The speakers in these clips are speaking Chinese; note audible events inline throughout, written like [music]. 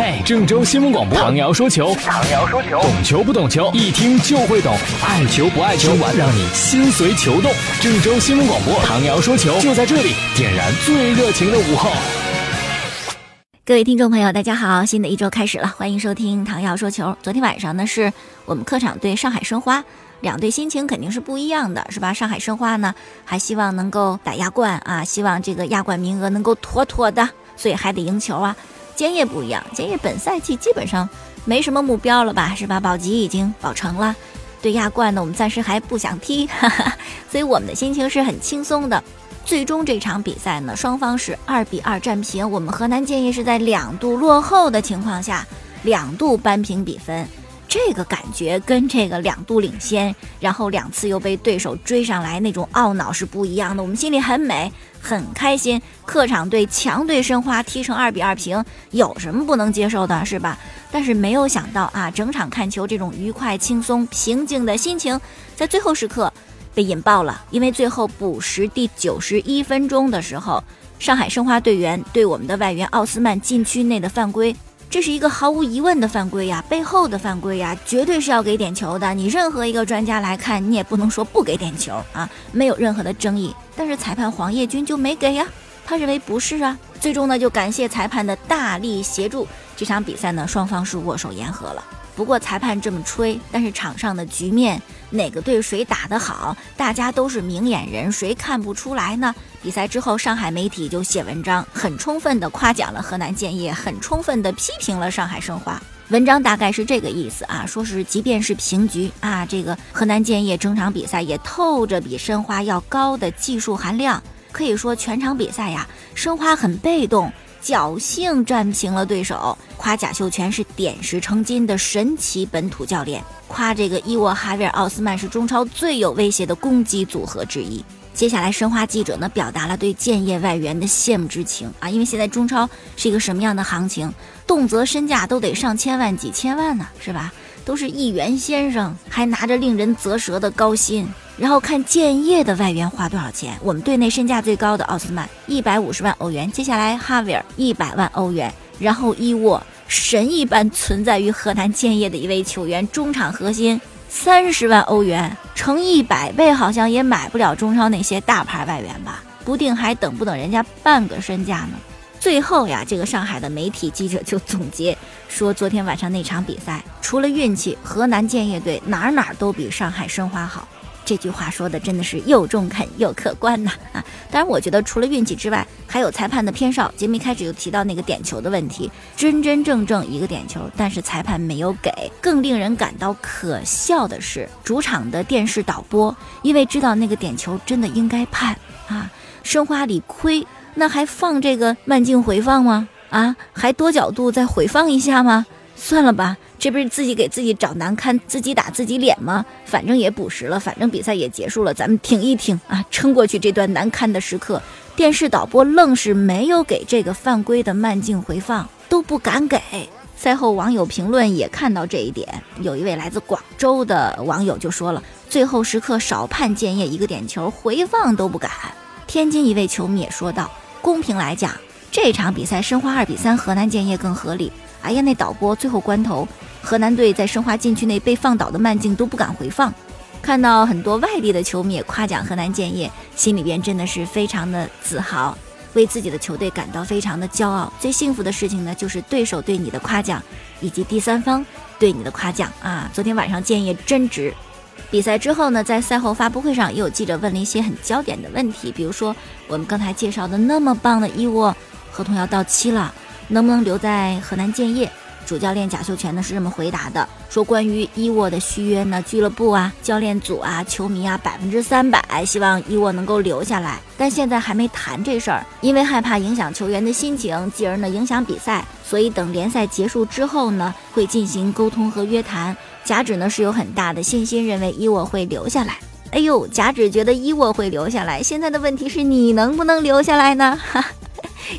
嘿，郑州新闻广播，唐瑶说球，唐瑶说球，懂球不懂球，一听就会懂，爱球不爱球，让你心随球动。郑州新闻广播，唐瑶说球，就在这里，点燃最热情的午后。各位听众朋友，大家好，新的一周开始了，欢迎收听唐瑶说球。昨天晚上呢，是我们客场对上海申花，两队心情肯定是不一样的，是吧？上海申花呢，还希望能够打亚冠啊，希望这个亚冠名额能够妥妥的，所以还得赢球啊。建业不一样，建业本赛季基本上没什么目标了吧，是吧？保级已经保成了，对亚冠呢，我们暂时还不想踢，哈哈，所以我们的心情是很轻松的。最终这场比赛呢，双方是二比二战平，我们河南建业是在两度落后的情况下，两度扳平比分。这个感觉跟这个两度领先，然后两次又被对手追上来那种懊恼是不一样的。我们心里很美，很开心。客场对强队申花踢成二比二平，有什么不能接受的，是吧？但是没有想到啊，整场看球这种愉快、轻松、平静的心情，在最后时刻被引爆了。因为最后补时第九十一分钟的时候，上海申花队员对我们的外援奥斯曼禁区内的犯规。这是一个毫无疑问的犯规呀，背后的犯规呀，绝对是要给点球的。你任何一个专家来看，你也不能说不给点球啊，没有任何的争议。但是裁判黄叶军就没给呀，他认为不是啊。最终呢，就感谢裁判的大力协助，这场比赛呢，双方是握手言和了。不过裁判这么吹，但是场上的局面，哪个队谁打得好，大家都是明眼人，谁看不出来呢？比赛之后，上海媒体就写文章，很充分的夸奖了河南建业，很充分的批评了上海申花。文章大概是这个意思啊，说是即便是平局啊，这个河南建业整场比赛也透着比申花要高的技术含量，可以说全场比赛呀，申花很被动。侥幸战平了对手，夸贾秀全是点石成金的神奇本土教练，夸这个伊沃哈维尔奥斯曼是中超最有威胁的攻击组合之一。接下来，申花记者呢表达了对建业外援的羡慕之情啊，因为现在中超是一个什么样的行情，动辄身价都得上千万、几千万呢，是吧？都是亿元先生，还拿着令人啧舌的高薪。然后看建业的外援花多少钱？我们队内身价最高的奥斯曼一百五十万欧元，接下来哈维尔一百万欧元，然后伊沃神一般存在于河南建业的一位球员，中场核心三十万欧元，乘一百倍好像也买不了中超那些大牌外援吧？不定还等不等人家半个身价呢？最后呀，这个上海的媒体记者就总结说，昨天晚上那场比赛，除了运气，河南建业队哪哪都比上海申花好。这句话说的真的是又中肯又客观呐 [laughs] 啊！当然，我觉得除了运气之外，还有裁判的偏少。节目一开始就提到那个点球的问题，真真正正一个点球，但是裁判没有给。更令人感到可笑的是，主场的电视导播因为知道那个点球真的应该判啊，申花里亏，那还放这个慢镜回放吗？啊，还多角度再回放一下吗？算了吧。这不是自己给自己找难堪，自己打自己脸吗？反正也补时了，反正比赛也结束了，咱们挺一挺啊，撑过去这段难堪的时刻。电视导播愣是没有给这个犯规的慢镜回放，都不敢给。赛后网友评论也看到这一点，有一位来自广州的网友就说了：“最后时刻少判建业一个点球，回放都不敢。”天津一位球迷也说道：“公平来讲，这场比赛申花二比三，河南建业更合理。”哎呀，那导播最后关头。河南队在申花禁区内被放倒的慢镜都不敢回放，看到很多外地的球迷也夸奖河南建业，心里边真的是非常的自豪，为自己的球队感到非常的骄傲。最幸福的事情呢，就是对手对你的夸奖，以及第三方对你的夸奖啊！昨天晚上建业真值。比赛之后呢，在赛后发布会上，也有记者问了一些很焦点的问题，比如说我们刚才介绍的那么棒的伊沃，合同要到期了，能不能留在河南建业？主教练贾秀全呢是这么回答的：说关于伊沃的续约呢，俱乐部啊、教练组啊、球迷啊，百分之三百希望伊沃能够留下来，但现在还没谈这事儿，因为害怕影响球员的心情，继而呢影响比赛，所以等联赛结束之后呢，会进行沟通和约谈。贾指呢是有很大的信心，认为伊沃会留下来。哎呦，贾指觉得伊沃会留下来，现在的问题是你能不能留下来呢？哈。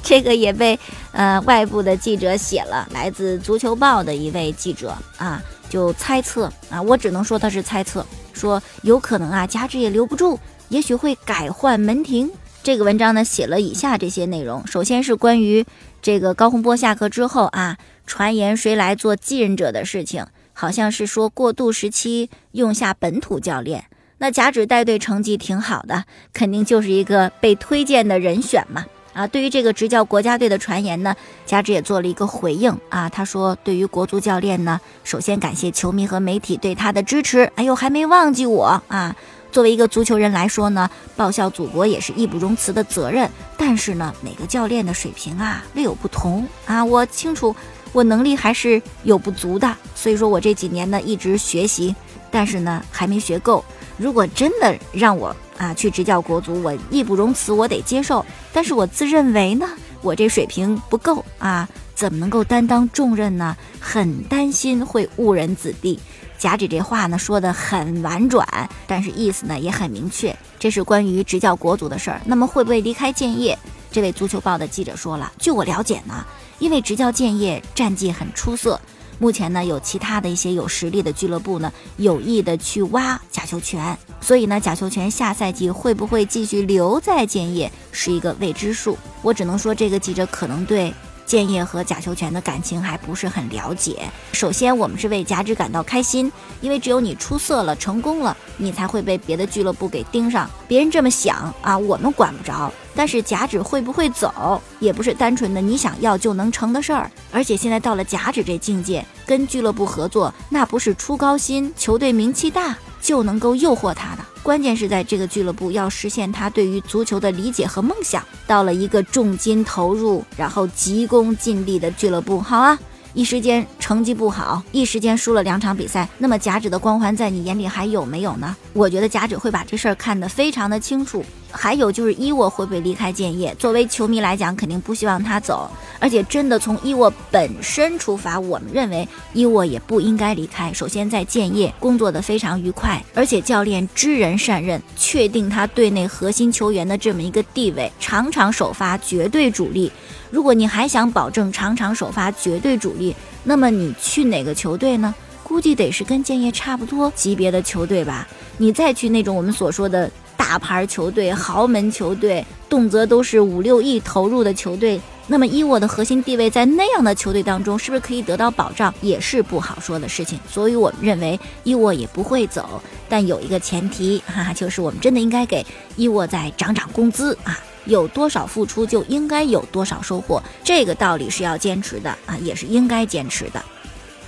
这个也被呃外部的记者写了，来自足球报的一位记者啊，就猜测啊，我只能说他是猜测，说有可能啊，加之也留不住，也许会改换门庭。这个文章呢写了以下这些内容。首先是关于这个高洪波下课之后啊，传言谁来做继任者的事情，好像是说过渡时期用下本土教练。那贾指带队成绩挺好的，肯定就是一个被推荐的人选嘛。啊，对于这个执教国家队的传言呢，加之也做了一个回应啊。他说，对于国足教练呢，首先感谢球迷和媒体对他的支持。哎呦，还没忘记我啊。作为一个足球人来说呢，报效祖国也是义不容辞的责任。但是呢，每个教练的水平啊略有不同啊。我清楚，我能力还是有不足的。所以说我这几年呢一直学习，但是呢还没学够。如果真的让我啊去执教国足，我义不容辞，我得接受。但是我自认为呢，我这水平不够啊，怎么能够担当重任呢？很担心会误人子弟。贾指这话呢说的很婉转，但是意思呢也很明确，这是关于执教国足的事儿。那么会不会离开建业？这位足球报的记者说了，据我了解呢，因为执教建业战绩很出色。目前呢，有其他的一些有实力的俱乐部呢，有意的去挖贾秀全，所以呢，贾秀全下赛季会不会继续留在建业是一个未知数。我只能说，这个记者可能对。建业和贾秀全的感情还不是很了解。首先，我们是为贾指感到开心，因为只有你出色了、成功了，你才会被别的俱乐部给盯上。别人这么想啊，我们管不着。但是贾指会不会走，也不是单纯的你想要就能成的事儿。而且现在到了贾指这境界，跟俱乐部合作，那不是出高薪、球队名气大就能够诱惑他的。关键是在这个俱乐部要实现他对于足球的理解和梦想，到了一个重金投入，然后急功近利的俱乐部。好啊，一时间成绩不好，一时间输了两场比赛，那么贾指的光环在你眼里还有没有呢？我觉得贾指会把这事儿看得非常的清楚。还有就是伊沃会不会离开建业？作为球迷来讲，肯定不希望他走。而且真的从伊沃本身出发，我们认为伊沃也不应该离开。首先在建业工作的非常愉快，而且教练知人善任，确定他队内核心球员的这么一个地位，场场首发绝对主力。如果你还想保证场场首发绝对主力，那么你去哪个球队呢？估计得是跟建业差不多级别的球队吧。你再去那种我们所说的。大牌球队、豪门球队，动辄都是五六亿投入的球队，那么伊沃的核心地位在那样的球队当中，是不是可以得到保障，也是不好说的事情。所以我们认为伊沃也不会走，但有一个前提，哈哈，就是我们真的应该给伊沃再涨涨工资啊！有多少付出就应该有多少收获，这个道理是要坚持的啊，也是应该坚持的。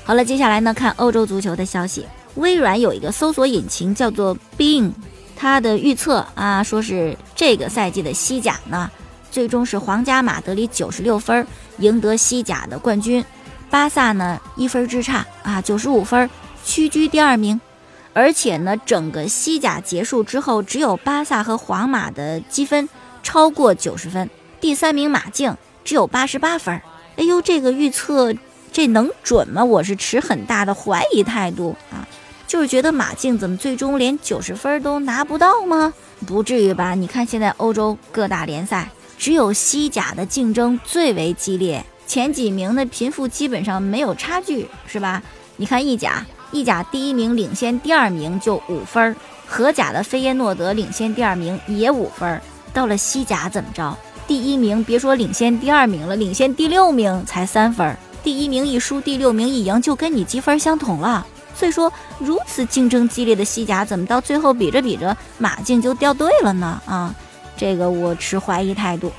好了，接下来呢，看欧洲足球的消息，微软有一个搜索引擎叫做 Bing。他的预测啊，说是这个赛季的西甲呢，最终是皇家马德里九十六分赢得西甲的冠军，巴萨呢一分之差啊九十五分屈居第二名，而且呢整个西甲结束之后，只有巴萨和皇马的积分超过九十分，第三名马竞只有八十八分。哎呦，这个预测这能准吗？我是持很大的怀疑态度啊。就是觉得马竞怎么最终连九十分都拿不到吗？不至于吧？你看现在欧洲各大联赛，只有西甲的竞争最为激烈，前几名的贫富基本上没有差距，是吧？你看意甲，意甲第一名领先第二名就五分，荷甲的菲耶诺德领先第二名也五分。到了西甲怎么着？第一名别说领先第二名了，领先第六名才三分，第一名一输，第六名一赢，就跟你积分相同了。所以说，如此竞争激烈的西甲，怎么到最后比着比着，马竞就掉队了呢？啊，这个我持怀疑态度。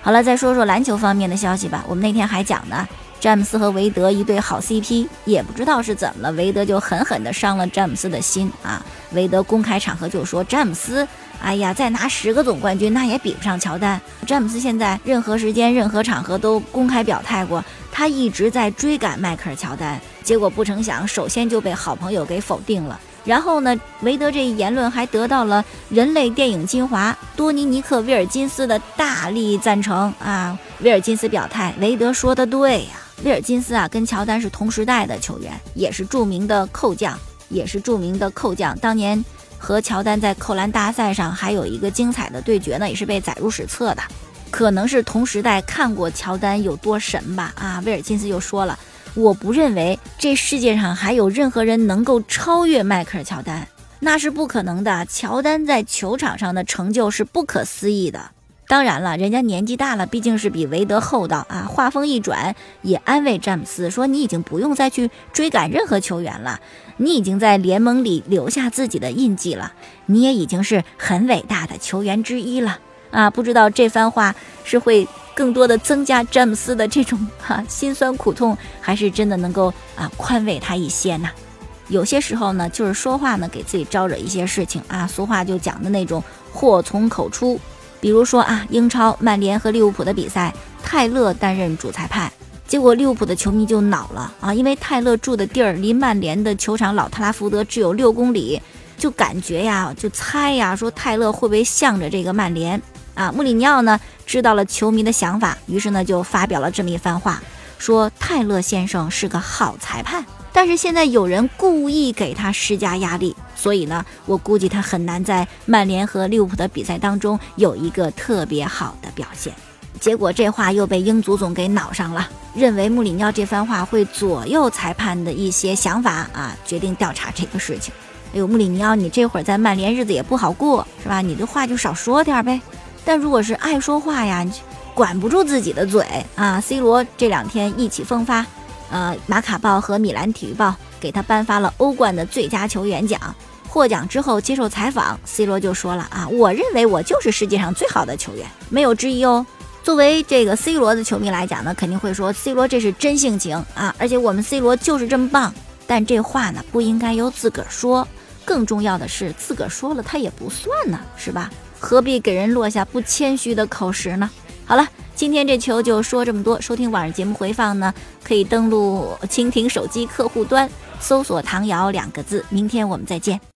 好了，再说说篮球方面的消息吧。我们那天还讲呢，詹姆斯和韦德一对好 CP，也不知道是怎么了，韦德就狠狠地伤了詹姆斯的心啊。韦德公开场合就说，詹姆斯，哎呀，再拿十个总冠军，那也比不上乔丹。詹姆斯现在任何时间、任何场合都公开表态过。他一直在追赶迈克尔乔丹，结果不成想，首先就被好朋友给否定了。然后呢，韦德这一言论还得到了人类电影精华多尼尼克·威尔金斯的大力赞成啊！威尔金斯表态，韦德说的对呀。威尔金斯啊，跟乔丹是同时代的球员，也是著名的扣将，也是著名的扣将。当年和乔丹在扣篮大赛上还有一个精彩的对决呢，也是被载入史册的。可能是同时代看过乔丹有多神吧？啊，威尔金斯又说了，我不认为这世界上还有任何人能够超越迈克尔乔丹，那是不可能的。乔丹在球场上的成就是不可思议的。当然了，人家年纪大了，毕竟是比韦德厚道啊。话锋一转，也安慰詹姆斯说：“你已经不用再去追赶任何球员了，你已经在联盟里留下自己的印记了，你也已经是很伟大的球员之一了啊！”不知道这番话是会更多的增加詹姆斯的这种哈心酸苦痛，还是真的能够啊宽慰他一些呢？有些时候呢，就是说话呢给自己招惹一些事情啊。俗话就讲的那种祸从口出。比如说啊，英超曼联和利物浦的比赛，泰勒担任主裁判，结果利物浦的球迷就恼了啊，因为泰勒住的地儿离曼联的球场老特拉福德只有六公里，就感觉呀，就猜呀，说泰勒会不会向着这个曼联啊？穆里尼奥呢知道了球迷的想法，于是呢就发表了这么一番话，说泰勒先生是个好裁判。但是现在有人故意给他施加压力，所以呢，我估计他很难在曼联和利物浦的比赛当中有一个特别好的表现。结果这话又被英足总给恼上了，认为穆里尼奥这番话会左右裁判的一些想法啊，决定调查这个事情。哎呦，穆里尼奥，你这会儿在曼联日子也不好过，是吧？你的话就少说点呗。但如果是爱说话呀，管不住自己的嘴啊，C 罗这两天意气风发。呃，马卡报和米兰体育报给他颁发了欧冠的最佳球员奖。获奖之后接受采访，C 罗就说了啊，我认为我就是世界上最好的球员，没有之一哦。作为这个 C 罗的球迷来讲呢，肯定会说 C 罗这是真性情啊，而且我们 C 罗就是这么棒。但这话呢，不应该由自个儿说，更重要的是自个儿说了他也不算呢，是吧？何必给人落下不谦虚的口实呢？好了。今天这球就说这么多。收听晚上节目回放呢，可以登录蜻蜓手机客户端，搜索“唐瑶”两个字。明天我们再见。